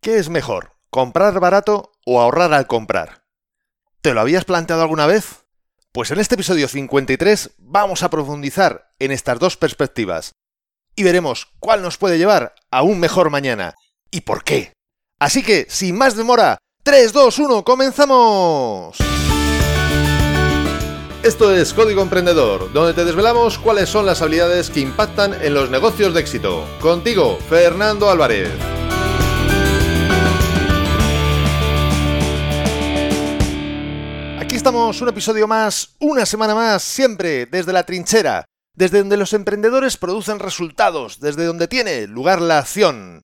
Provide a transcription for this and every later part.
¿Qué es mejor, comprar barato o ahorrar al comprar? ¿Te lo habías planteado alguna vez? Pues en este episodio 53 vamos a profundizar en estas dos perspectivas y veremos cuál nos puede llevar a un mejor mañana y por qué. Así que, sin más demora, 3, 2, 1, comenzamos. Esto es Código Emprendedor, donde te desvelamos cuáles son las habilidades que impactan en los negocios de éxito. Contigo, Fernando Álvarez. Estamos, un episodio más, una semana más, siempre desde la trinchera, desde donde los emprendedores producen resultados, desde donde tiene lugar la acción.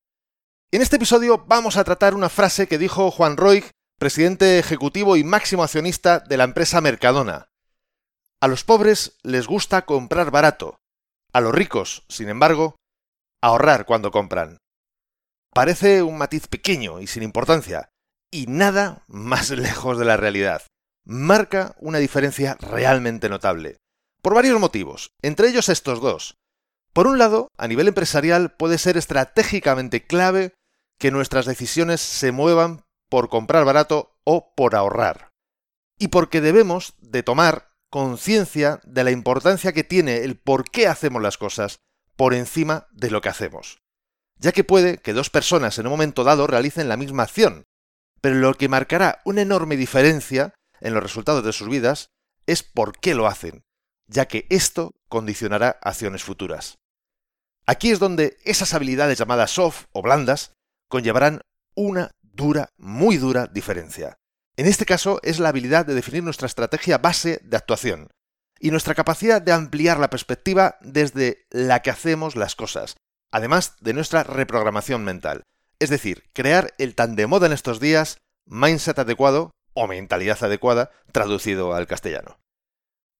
En este episodio vamos a tratar una frase que dijo Juan Roig, presidente ejecutivo y máximo accionista de la empresa Mercadona. A los pobres les gusta comprar barato, a los ricos, sin embargo, ahorrar cuando compran. Parece un matiz pequeño y sin importancia, y nada más lejos de la realidad. Marca una diferencia realmente notable. Por varios motivos, entre ellos estos dos. Por un lado, a nivel empresarial puede ser estratégicamente clave que nuestras decisiones se muevan por comprar barato o por ahorrar. Y porque debemos de tomar conciencia de la importancia que tiene el por qué hacemos las cosas por encima de lo que hacemos. Ya que puede que dos personas en un momento dado realicen la misma acción, pero lo que marcará una enorme diferencia en los resultados de sus vidas es por qué lo hacen, ya que esto condicionará acciones futuras. Aquí es donde esas habilidades llamadas soft o blandas conllevarán una dura, muy dura diferencia. En este caso es la habilidad de definir nuestra estrategia base de actuación y nuestra capacidad de ampliar la perspectiva desde la que hacemos las cosas, además de nuestra reprogramación mental. Es decir, crear el tan de moda en estos días mindset adecuado o mentalidad adecuada traducido al castellano.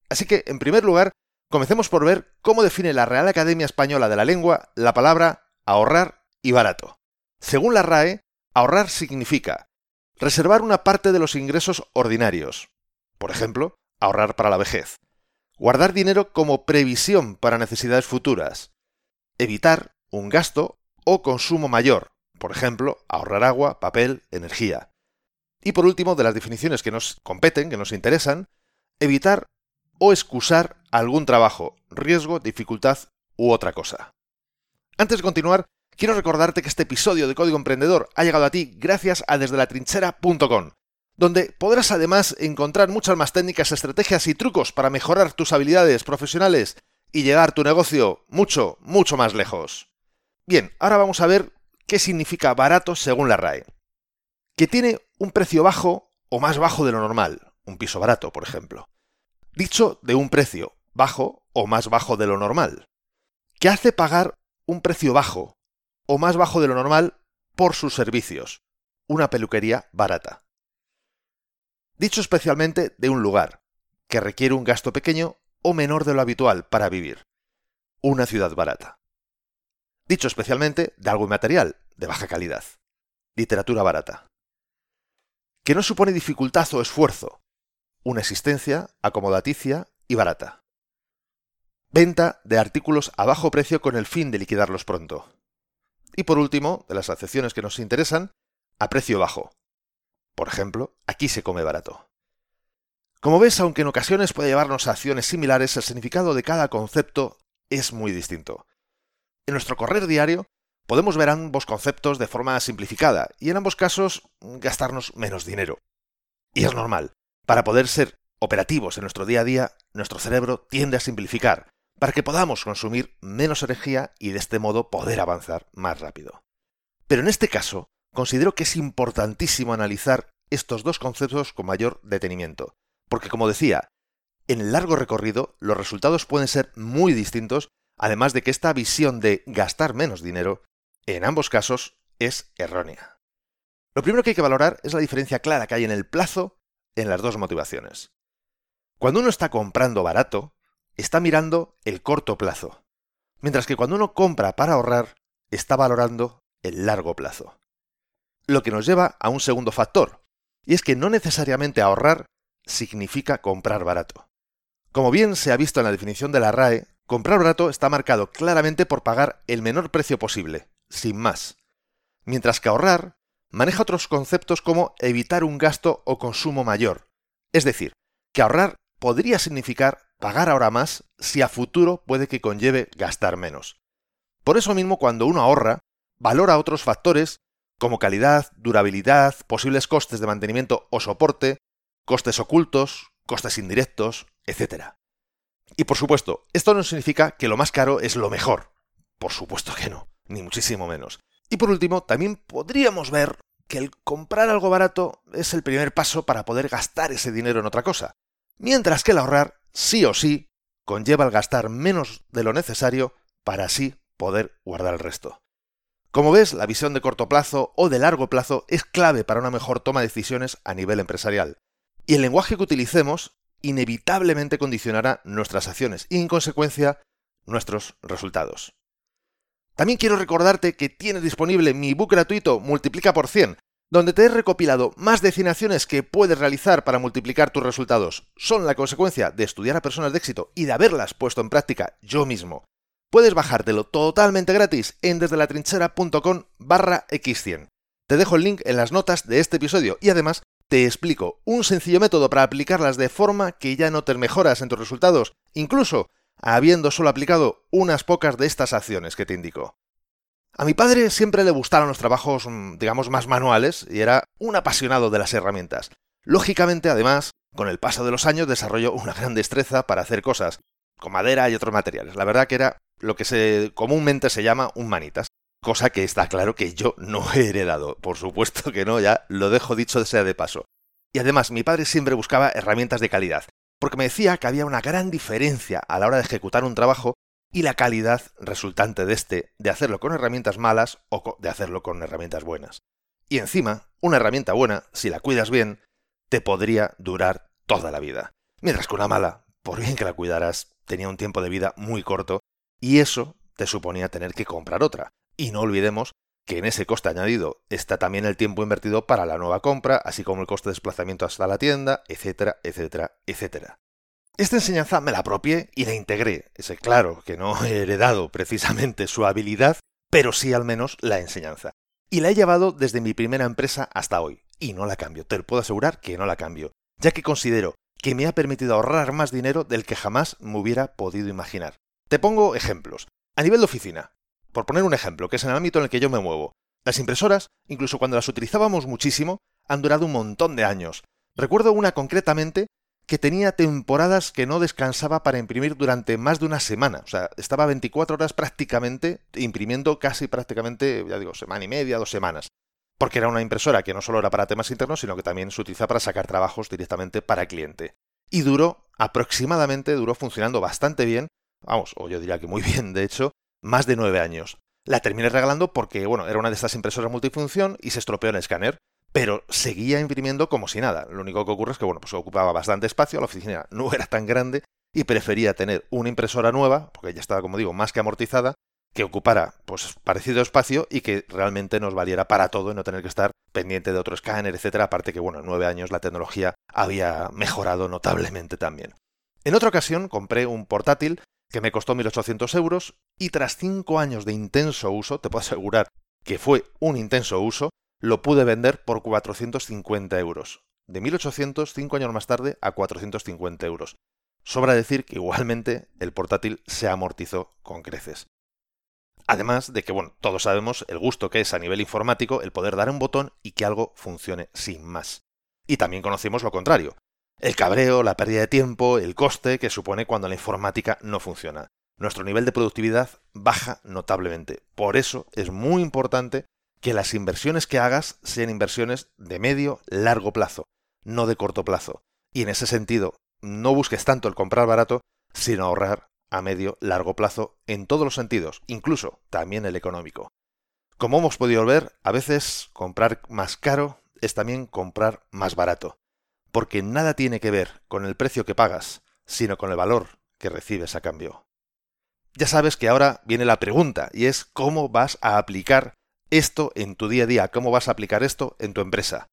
Así que, en primer lugar, comencemos por ver cómo define la Real Academia Española de la Lengua la palabra ahorrar y barato. Según la RAE, ahorrar significa Reservar una parte de los ingresos ordinarios. Por ejemplo, ahorrar para la vejez. Guardar dinero como previsión para necesidades futuras. Evitar un gasto o consumo mayor. Por ejemplo, ahorrar agua, papel, energía. Y por último, de las definiciones que nos competen, que nos interesan, evitar o excusar algún trabajo, riesgo, dificultad u otra cosa. Antes de continuar, Quiero recordarte que este episodio de Código Emprendedor ha llegado a ti gracias a desde la trinchera.com, donde podrás además encontrar muchas más técnicas, estrategias y trucos para mejorar tus habilidades profesionales y llevar tu negocio mucho, mucho más lejos. Bien, ahora vamos a ver qué significa barato según la RAE. Que tiene un precio bajo o más bajo de lo normal, un piso barato, por ejemplo. Dicho de un precio bajo o más bajo de lo normal. Que hace pagar un precio bajo o más bajo de lo normal por sus servicios, una peluquería barata. Dicho especialmente de un lugar, que requiere un gasto pequeño o menor de lo habitual para vivir, una ciudad barata. Dicho especialmente de algo inmaterial, de baja calidad, literatura barata. Que no supone dificultad o esfuerzo, una existencia acomodaticia y barata. Venta de artículos a bajo precio con el fin de liquidarlos pronto. Y por último, de las acepciones que nos interesan, a precio bajo. Por ejemplo, aquí se come barato. Como ves, aunque en ocasiones puede llevarnos a acciones similares, el significado de cada concepto es muy distinto. En nuestro correr diario podemos ver ambos conceptos de forma simplificada y en ambos casos gastarnos menos dinero. Y es normal. Para poder ser operativos en nuestro día a día, nuestro cerebro tiende a simplificar, para que podamos consumir menos energía y de este modo poder avanzar más rápido. Pero en este caso, considero que es importantísimo analizar estos dos conceptos con mayor detenimiento, porque como decía, en el largo recorrido los resultados pueden ser muy distintos, además de que esta visión de gastar menos dinero, en ambos casos, es errónea. Lo primero que hay que valorar es la diferencia clara que hay en el plazo en las dos motivaciones. Cuando uno está comprando barato, está mirando el corto plazo, mientras que cuando uno compra para ahorrar, está valorando el largo plazo. Lo que nos lleva a un segundo factor, y es que no necesariamente ahorrar significa comprar barato. Como bien se ha visto en la definición de la RAE, comprar barato está marcado claramente por pagar el menor precio posible, sin más, mientras que ahorrar maneja otros conceptos como evitar un gasto o consumo mayor. Es decir, que ahorrar podría significar pagar ahora más si a futuro puede que conlleve gastar menos. Por eso mismo, cuando uno ahorra, valora otros factores como calidad, durabilidad, posibles costes de mantenimiento o soporte, costes ocultos, costes indirectos, etc. Y por supuesto, esto no significa que lo más caro es lo mejor. Por supuesto que no, ni muchísimo menos. Y por último, también podríamos ver que el comprar algo barato es el primer paso para poder gastar ese dinero en otra cosa, mientras que el ahorrar, sí o sí, conlleva el gastar menos de lo necesario para así poder guardar el resto. Como ves, la visión de corto plazo o de largo plazo es clave para una mejor toma de decisiones a nivel empresarial. Y el lenguaje que utilicemos inevitablemente condicionará nuestras acciones y, en consecuencia, nuestros resultados. También quiero recordarte que tienes disponible mi book gratuito Multiplica por 100, donde te he recopilado más de 100 acciones que puedes realizar para multiplicar tus resultados. Son la consecuencia de estudiar a personas de éxito y de haberlas puesto en práctica yo mismo. Puedes bajártelo totalmente gratis en desdelatrinchera.com barra x100. Te dejo el link en las notas de este episodio y además te explico un sencillo método para aplicarlas de forma que ya notes mejoras en tus resultados, incluso habiendo solo aplicado unas pocas de estas acciones que te indico. A mi padre siempre le gustaron los trabajos, mm, digamos, más manuales y era un apasionado de las herramientas. Lógicamente, además, con el paso de los años desarrolló una gran destreza para hacer cosas con madera y otros materiales. La verdad que era lo que se, comúnmente se llama un manitas, cosa que está claro que yo no he heredado. Por supuesto que no, ya lo dejo dicho sea de paso. Y además, mi padre siempre buscaba herramientas de calidad porque me decía que había una gran diferencia a la hora de ejecutar un trabajo y la calidad resultante de este de hacerlo con herramientas malas o de hacerlo con herramientas buenas. Y encima, una herramienta buena, si la cuidas bien, te podría durar toda la vida. Mientras que una mala, por bien que la cuidaras, tenía un tiempo de vida muy corto y eso te suponía tener que comprar otra. Y no olvidemos que en ese coste añadido está también el tiempo invertido para la nueva compra, así como el coste de desplazamiento hasta la tienda, etcétera, etcétera, etcétera. Esta enseñanza me la apropié y la integré. Es claro que no he heredado precisamente su habilidad, pero sí al menos la enseñanza. Y la he llevado desde mi primera empresa hasta hoy. Y no la cambio, te lo puedo asegurar que no la cambio, ya que considero que me ha permitido ahorrar más dinero del que jamás me hubiera podido imaginar. Te pongo ejemplos. A nivel de oficina, por poner un ejemplo, que es en el ámbito en el que yo me muevo, las impresoras, incluso cuando las utilizábamos muchísimo, han durado un montón de años. Recuerdo una concretamente que tenía temporadas que no descansaba para imprimir durante más de una semana. O sea, estaba 24 horas prácticamente imprimiendo casi prácticamente, ya digo, semana y media, dos semanas. Porque era una impresora que no solo era para temas internos, sino que también se utiliza para sacar trabajos directamente para el cliente. Y duró, aproximadamente, duró funcionando bastante bien, vamos, o yo diría que muy bien, de hecho, más de nueve años. La terminé regalando porque, bueno, era una de estas impresoras multifunción y se estropeó el escáner, pero seguía imprimiendo como si nada. Lo único que ocurre es que, bueno, pues ocupaba bastante espacio, la oficina no era tan grande y prefería tener una impresora nueva, porque ya estaba, como digo, más que amortizada, que ocupara pues parecido espacio y que realmente nos valiera para todo y no tener que estar pendiente de otro escáner, etcétera, aparte que bueno, en nueve años la tecnología había mejorado notablemente también. En otra ocasión compré un portátil que me costó 1.800 euros y tras 5 años de intenso uso, te puedo asegurar que fue un intenso uso, lo pude vender por 450 euros. De 1.800, 5 años más tarde, a 450 euros. Sobra decir que igualmente el portátil se amortizó con creces. Además de que, bueno, todos sabemos el gusto que es a nivel informático el poder dar un botón y que algo funcione sin más. Y también conocimos lo contrario, el cabreo, la pérdida de tiempo, el coste que supone cuando la informática no funciona. Nuestro nivel de productividad baja notablemente. Por eso es muy importante que las inversiones que hagas sean inversiones de medio largo plazo, no de corto plazo. Y en ese sentido, no busques tanto el comprar barato, sino ahorrar a medio largo plazo en todos los sentidos, incluso también el económico. Como hemos podido ver, a veces comprar más caro es también comprar más barato porque nada tiene que ver con el precio que pagas, sino con el valor que recibes a cambio. Ya sabes que ahora viene la pregunta, y es cómo vas a aplicar esto en tu día a día, cómo vas a aplicar esto en tu empresa.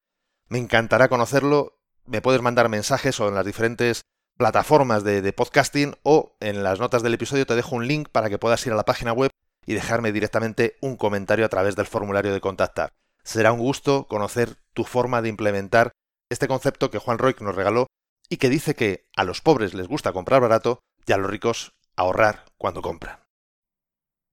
Me encantará conocerlo, me puedes mandar mensajes o en las diferentes plataformas de, de, podcasting o en las notas del episodio te dejo un link para que puedas ir a la página web y dejarme directamente un comentario a través del formulario de contactar. será un gusto conocer tu forma de implementar este concepto que Juan Roy nos regaló y que dice que a los pobres les gusta comprar barato y a los ricos ahorrar cuando compran.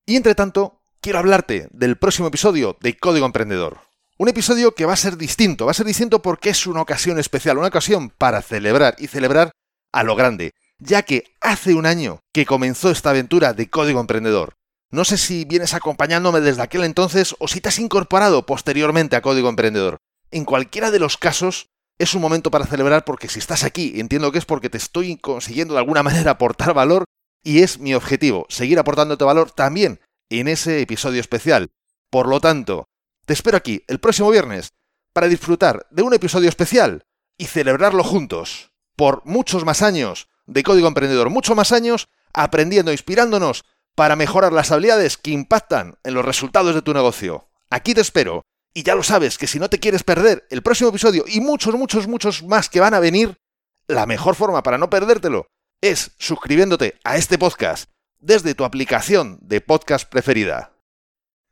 Y entre tanto, quiero hablarte del próximo episodio de Código Emprendedor. Un episodio que va a ser distinto, va a ser distinto porque es una ocasión especial, una ocasión para celebrar y celebrar a lo grande, ya que hace un año que comenzó esta aventura de Código Emprendedor. No sé si vienes acompañándome desde aquel entonces o si te has incorporado posteriormente a Código Emprendedor. En cualquiera de los casos, es un momento para celebrar porque si estás aquí, entiendo que es porque te estoy consiguiendo de alguna manera aportar valor y es mi objetivo, seguir aportándote valor también en ese episodio especial. Por lo tanto, te espero aquí el próximo viernes para disfrutar de un episodio especial y celebrarlo juntos por muchos más años de Código Emprendedor, muchos más años aprendiendo, inspirándonos para mejorar las habilidades que impactan en los resultados de tu negocio. Aquí te espero. Y ya lo sabes, que si no te quieres perder el próximo episodio y muchos, muchos, muchos más que van a venir, la mejor forma para no perdértelo es suscribiéndote a este podcast desde tu aplicación de podcast preferida.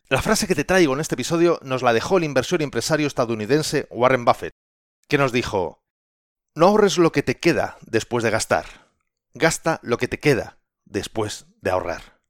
La frase que te traigo en este episodio nos la dejó el inversor y empresario estadounidense Warren Buffett, que nos dijo, no ahorres lo que te queda después de gastar, gasta lo que te queda después de ahorrar.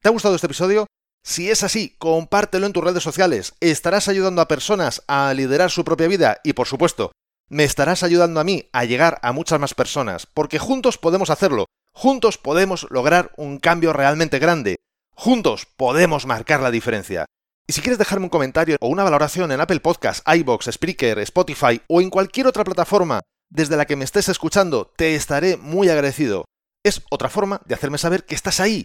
¿Te ha gustado este episodio? Si es así, compártelo en tus redes sociales, estarás ayudando a personas a liderar su propia vida y por supuesto, me estarás ayudando a mí a llegar a muchas más personas, porque juntos podemos hacerlo, juntos podemos lograr un cambio realmente grande, juntos podemos marcar la diferencia. Y si quieres dejarme un comentario o una valoración en Apple Podcasts, iBox, Spreaker, Spotify o en cualquier otra plataforma desde la que me estés escuchando, te estaré muy agradecido. Es otra forma de hacerme saber que estás ahí